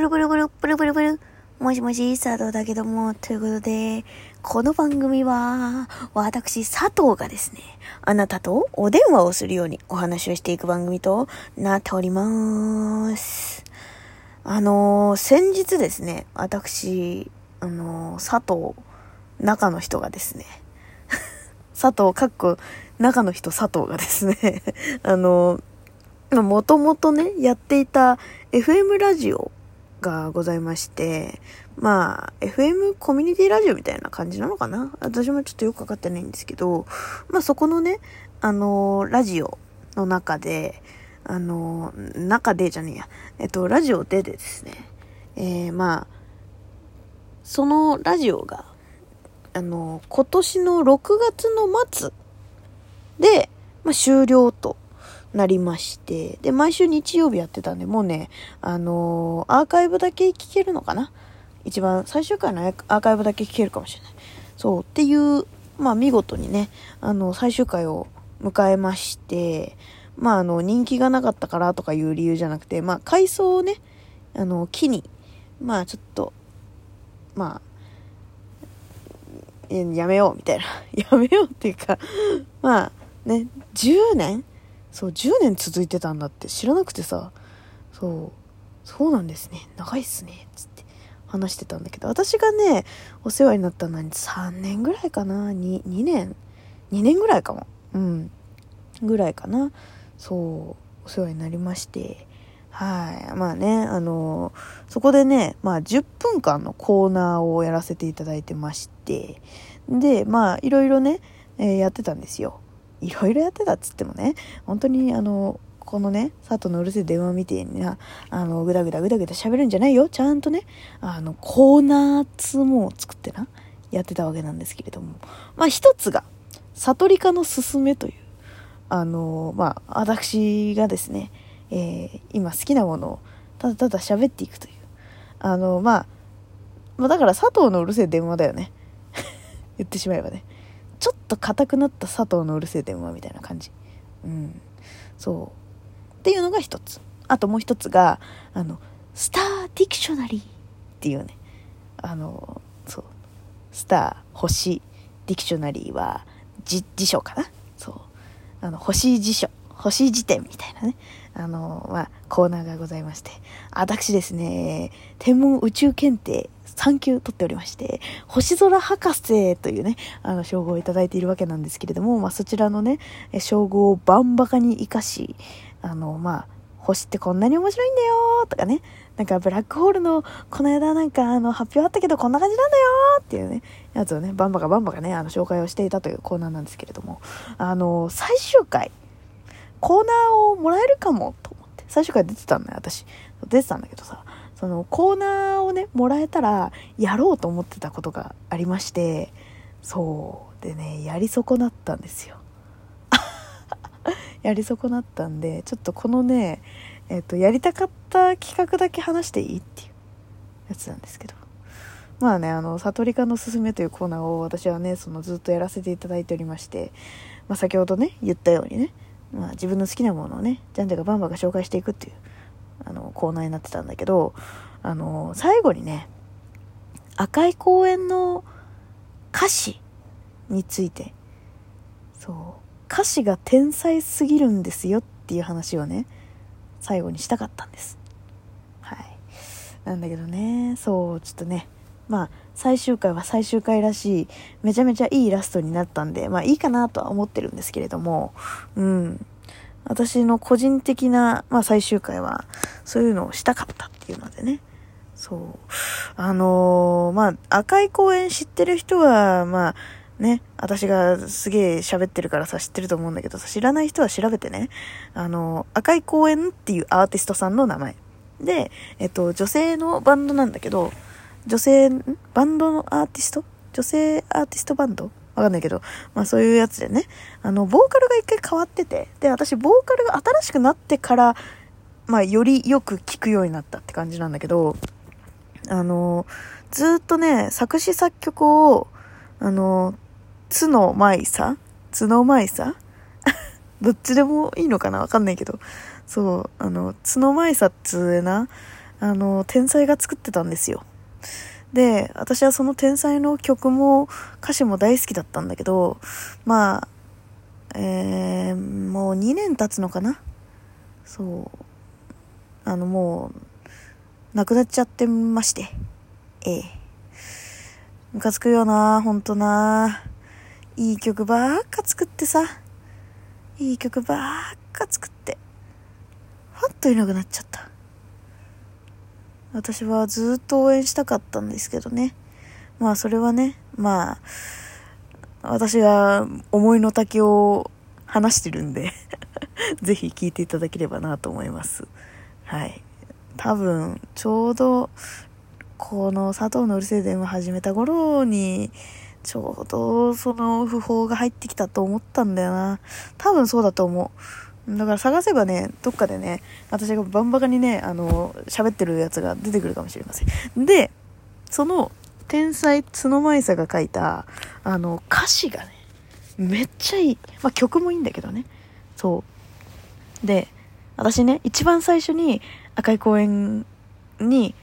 ブルブルブル、ブルブルブル。もしもし、佐藤だけども、ということで、この番組は、私、佐藤がですね、あなたとお電話をするようにお話をしていく番組となっております。あのー、先日ですね、私、あのー、佐藤、中の人がですね、佐藤、かっこ、中の人佐藤がですね、あのーもともとね、やっていた FM ラジオがございまして、まあ、FM コミュニティラジオみたいな感じなのかな？私もちょっとよくわかってないんですけど、まあそこのね、あのー、ラジオの中で、あのー、中でじゃねえや、えっと、ラジオででですね、えー、まあ、そのラジオが、あの今年の6月の末で、まあ、終了となりまして、で、毎週日曜日やってたんで、もうね、あのー、アーカイブだけ聞けるのかな？一番最終回のアーカイブだけ聞けるかもしれない。そう、っていう、まあ見事にね、あの、最終回を迎えまして、まああの、人気がなかったからとかいう理由じゃなくて、まあ回想をね、あの、木に、まあちょっと、まあ、やめようみたいな。やめようっていうかまあね、10年そう、10年続いてたんだって知らなくてさ、そう、そうなんですね。長いっすね。つって話してたんだけど、私がね、お世話になったのは3年ぐらいかな ?2、2年 ?2 年ぐらいかも。うん。ぐらいかな。そう、お世話になりまして。はい。まあね、あのそこでね、まあ10分間のコーナーをやらせていただいてまして、で、まあいろいろね、えー、やってたんですよ。いろいろやってたっつってもね、本当にあの、このね、佐藤のうるせえ電話みてえにな、あの、ぐだぐだぐだぐだ喋るんじゃないよ。ちゃんとね、あの、コーナーツもを作ってな、やってたわけなんですけれども。まあ一つが、悟りかのすすめという、あの、まあ私がですね、えー、今好きなものをただただ喋っていくという。あの、まあ、まあだから佐藤のうるせえ電話だよね。言ってしまえばね。ちょっと硬くなった佐藤のうるせえ電話みたいな感じ。うん。そう。っていうのが一つ。あともう一つが、あの、 Star Dictionary っていうね、あの、そう。スター、星、 dictionary は、辞書かなそう。あの、星辞書、星辞典みたいなね。あの、まあ、コーナーがございまして、私ですね、天文宇宙検定3級取っておりまして、星空博士というね、あの、称号をいただいているわけなんですけれども、まあ、そちらのね、称号をバンバカに活かし、あの、まあ、星ってこんなに面白いんだよとかね、なんかブラックホールのこの間なんかあの発表あったけどこんな感じなんだよっていうね、やつをね、バンバカバンバカね、あの紹介をしていたというコーナーなんですけれども、あの、最終回、コーナーをもらえるかもと思って、最終回出てたんだよ、私。出てたんだけどさ、そのコーナーをね、もらえたらやろうと思ってたことがありまして、そうでね、やり損なったんですよ。やり損なったんで、ちょっとこのね、えっ、ー、と、やりたかった企画だけ話していいっていうやつなんですけど。まあね、あの、悟りかのすすめというコーナーを私はね、そのずっとやらせていただいておりまして、まあ先ほどね、言ったようにね、まあ自分の好きなものをね、ジャンジャがバンバンが紹介していくっていうあの、コーナーになってたんだけど、あの、最後にね、赤い公園の歌詞について、そう、歌詞が天才すぎるんですよっていう話をね、最後にしたかったんです。はい。なんだけどね、そう、ちょっとね、まあ、最終回は最終回らしい、めちゃめちゃいいラストになったんで、まあいいかなとは思ってるんですけれども、うん。私の個人的な、まあ最終回は、そういうのをしたかったっていうのでね。そう。あのー、まあ、赤い公園知ってる人は、まあ、ね、私がすげえ喋ってるからさ、知ってると思うんだけどさ、知らない人は調べてね、あの、赤い公園っていうアーティストさんの名前。で、えっと、女性のバンドなんだけど、女性、バンドのアーティスト？女性アーティストバンド？わかんないけど、まあそういうやつでね、あの、ボーカルが一回変わってて、で、私、ボーカルが新しくなってから、まあよりよく聴くようになったって感じなんだけど、あの、ずっとね、作詞作曲を、あの、角舞さ角舞さ どっちでもいいのかな？わかんないけど。そう、あの、角舞さっつうな、あの、天才が作ってたんですよ。で、私はその天才の曲も歌詞も大好きだったんだけど、まあ、えー、もう2年経つのかな？そう。あの、もう、亡くなっちゃってまして。ええ。ムカつくよな、ほんとな。いい曲ばっか作ってさ。いい曲ばっか作って。ふわっといなくなっちゃった。私はずっと応援したかったんですけどね。まあそれはね、まあ、私が思いの丈を話してるんで ぜひ聞いていただければなと思います。はい。多分、ちょうど、この佐藤のうるせえ電話始めた頃に、ちょうどその訃報が入ってきたと思ったんだよな。多分そうだと思う。だから探せばね、どっかでね、私がバンバカにね、あの、喋ってるやつが出てくるかもしれません。で、その、天才角舞さが書いた、あの、歌詞がね、めっちゃいい。まあ、曲もいいんだけどね。そう。で、私ね、一番最初に赤い公園に、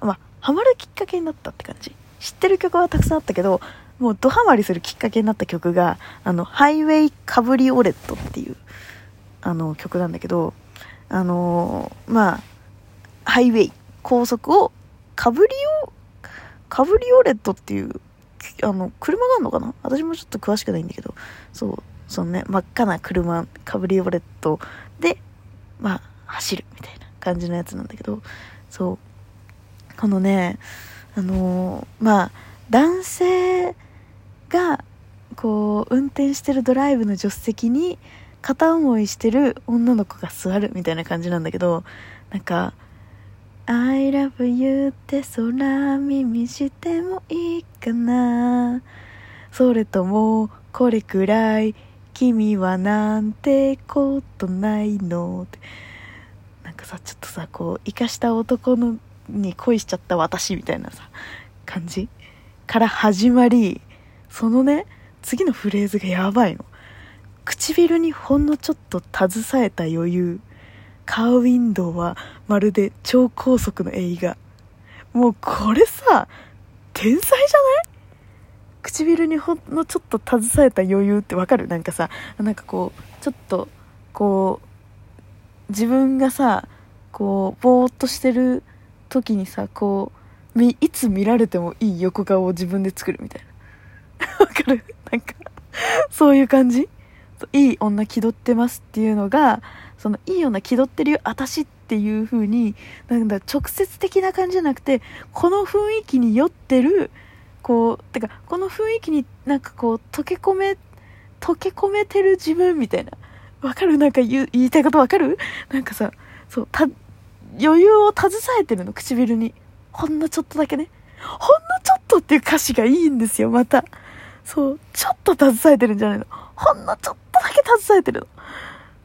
まあ、ハマるきっかけになったって感じ。知ってる曲はたくさんあったけど、もうドハマりするきっかけになった曲が、あの、ハイウェイカブリオレットっていう、あの曲なんだけど、あの、まあ、ハイウェイ、高速を、カブリオ、カブリオレットっていう、あの、車があるのかな？私もちょっと詳しくないんだけど、そう、そのね、真っ赤な車、カブリオレットで、まあ、走るみたいな感じのやつなんだけど、そう、このね、あのー、まあ、男性が、こう、運転してるドライブの助手席に、片思いしてる女の子が座るみたいな感じなんだけど、なんか、I love you って空耳してもいいかなそれとも、これくらい、君はなんてことないのって。なんかさ、ちょっとさ、こう、生かした男のに恋しちゃった私みたいなさ、感じから始まり、そのね、次のフレーズがやばいの。唇にほんのちょっと携えた余裕。カーウィンドウはまるで超高速の映画。もうこれさ天才じゃない？唇にほんのちょっと携えた余裕ってわかる？なんかさなんかこうちょっとこう自分がさこうぼーっとしてる時にさこういつ見られてもいい横顔を自分で作るみたいな。わかる？なんかそういう感じ？いい女気取ってますっていうのが、そのいい女気取ってるよ、私っていう風に、なんだ、直接的な感じじゃなくて、この雰囲気に酔ってる、こう、てか、この雰囲気になんかこう、溶け込め、溶け込めてる自分みたいな。わかる？なんか言いたいことわかる？なんかさ、そう、余裕を携えてるの、唇に。ほんのちょっとだけね。ほんのちょっとっていう歌詞がいいんですよ、また。そう、ちょっと携えてるんじゃないの。ほんのちょっとだけ携えてるの。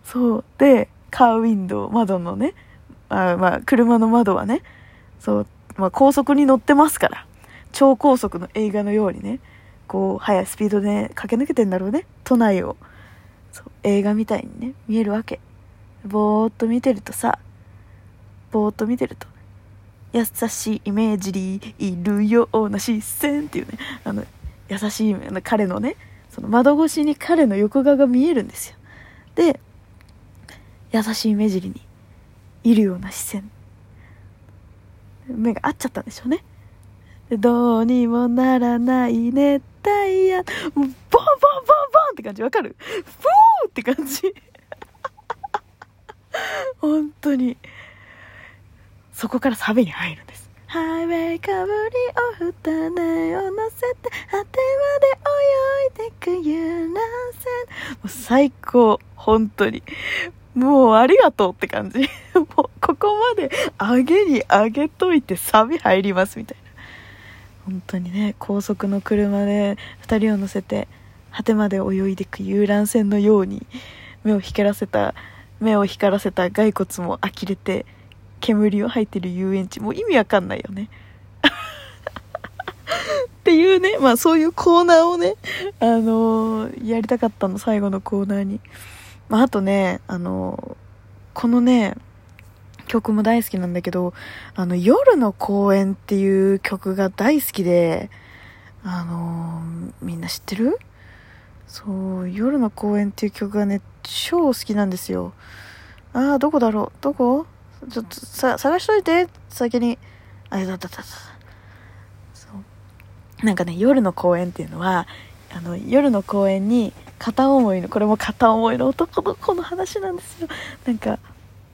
そう。で、カーウィンドウ、窓のね、あまあ、車の窓はね、そう、まあ、高速に乗ってますから、超高速の映画のようにね、こう、速いスピードで駆け抜けてんだろうね、都内を。そう、映画みたいにね、見えるわけ。ぼーっと見てるとさ、ぼーっと見てると、優しいイメージにいるような視線っていうね、あの、優しい彼のね、その窓越しに彼の横顔が見えるんですよ。で、優しい目尻にいるような視線。目が合っちゃったんでしょうね。どうにもならない熱帯夜。もう、ボンボンボンボンって感じわかる？フーって感じ。本当に。そこからサビに入るんです。ハイウェイかぶりを二根を乗せて果てまで泳いでく遊覧船もう最高本当に。もうありがとうって感じ。もうここまで上げに上げといてサビ入りますみたいな。本当にね高速の車で2人を乗せて果てまで泳いでく遊覧船のように目を光らせた目を光らせた骸骨も呆れて煙を吐いてる遊園地。もう意味わかんないよね。っていうね、まあそういうコーナーをね、あのー、やりたかったの、最後のコーナーに。まああとね、あのー、このね、曲も大好きなんだけど、あの、夜の公園っていう曲が大好きで、あのー、みんな知ってる？そう、夜の公園っていう曲がね、超好きなんですよ。ああ、どこだろう？どこ？ちょっとさ、探しといて、先に。あれだっただ。そう。なんかね、夜の公園っていうのは、あの、夜の公園に片思いの、これも片思いの男の子の話なんですよ。なんか、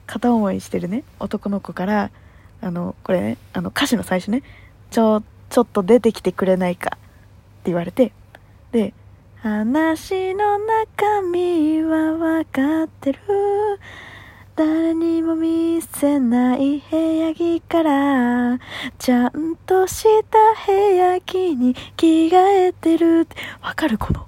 片思いしてるね、男の子から、あの、これね、あの、歌詞の最初ね、ちょ、ちょっと出てきてくれないかって言われて、で、話の中身はわかってる。誰にも見せない部屋着から、ちゃんとした部屋着に着替えてるって、わかるこの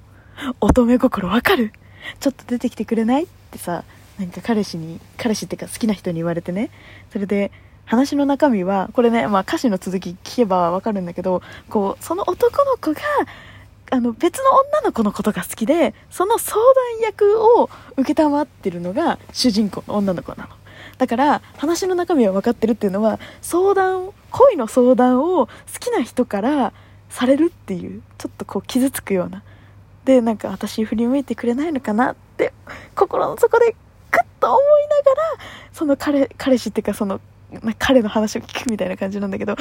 乙女心わかるちょっと出てきてくれないってさ、なんか彼氏に、彼氏ってか好きな人に言われてね。それで、話の中身は、これね、まあ歌詞の続き聞けばわかるんだけど、こう、その男の子が、あの別の女の子のことが好きでその相談役を承ってるのが主人公の女の子なの。だから話の中身は分かってるっていうのは相談恋の相談を好きな人からされるっていうちょっとこう傷つくような。でなんか私振り向いてくれないのかなって心の底でグッと思いながらその彼彼氏っていうかその彼の話を聞くみたいな感じなんだけど、もう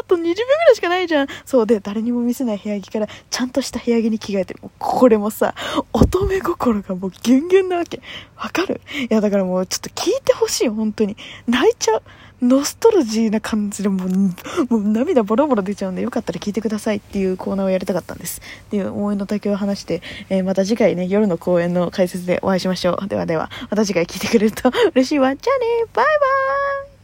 あと20秒ぐらいしかないじゃん。そうで、誰にも見せない部屋着から、ちゃんとした部屋着に着替えて。もうこれもさ、乙女心がもうギュンギュンなわけ。わかる？いや、だからもうちょっと聞いてほしい、本当に。泣いちゃう。ノストロジーな感じでもう、もう涙ボロボロ出ちゃうんで、よかったら聞いてくださいっていうコーナーをやりたかったんです。っていう思いの丈を話して、えー、また次回ね、夜の公演の解説でお会いしましょう。ではでは、また次回聞いてくれると嬉しいわ。じゃあねバイバーイ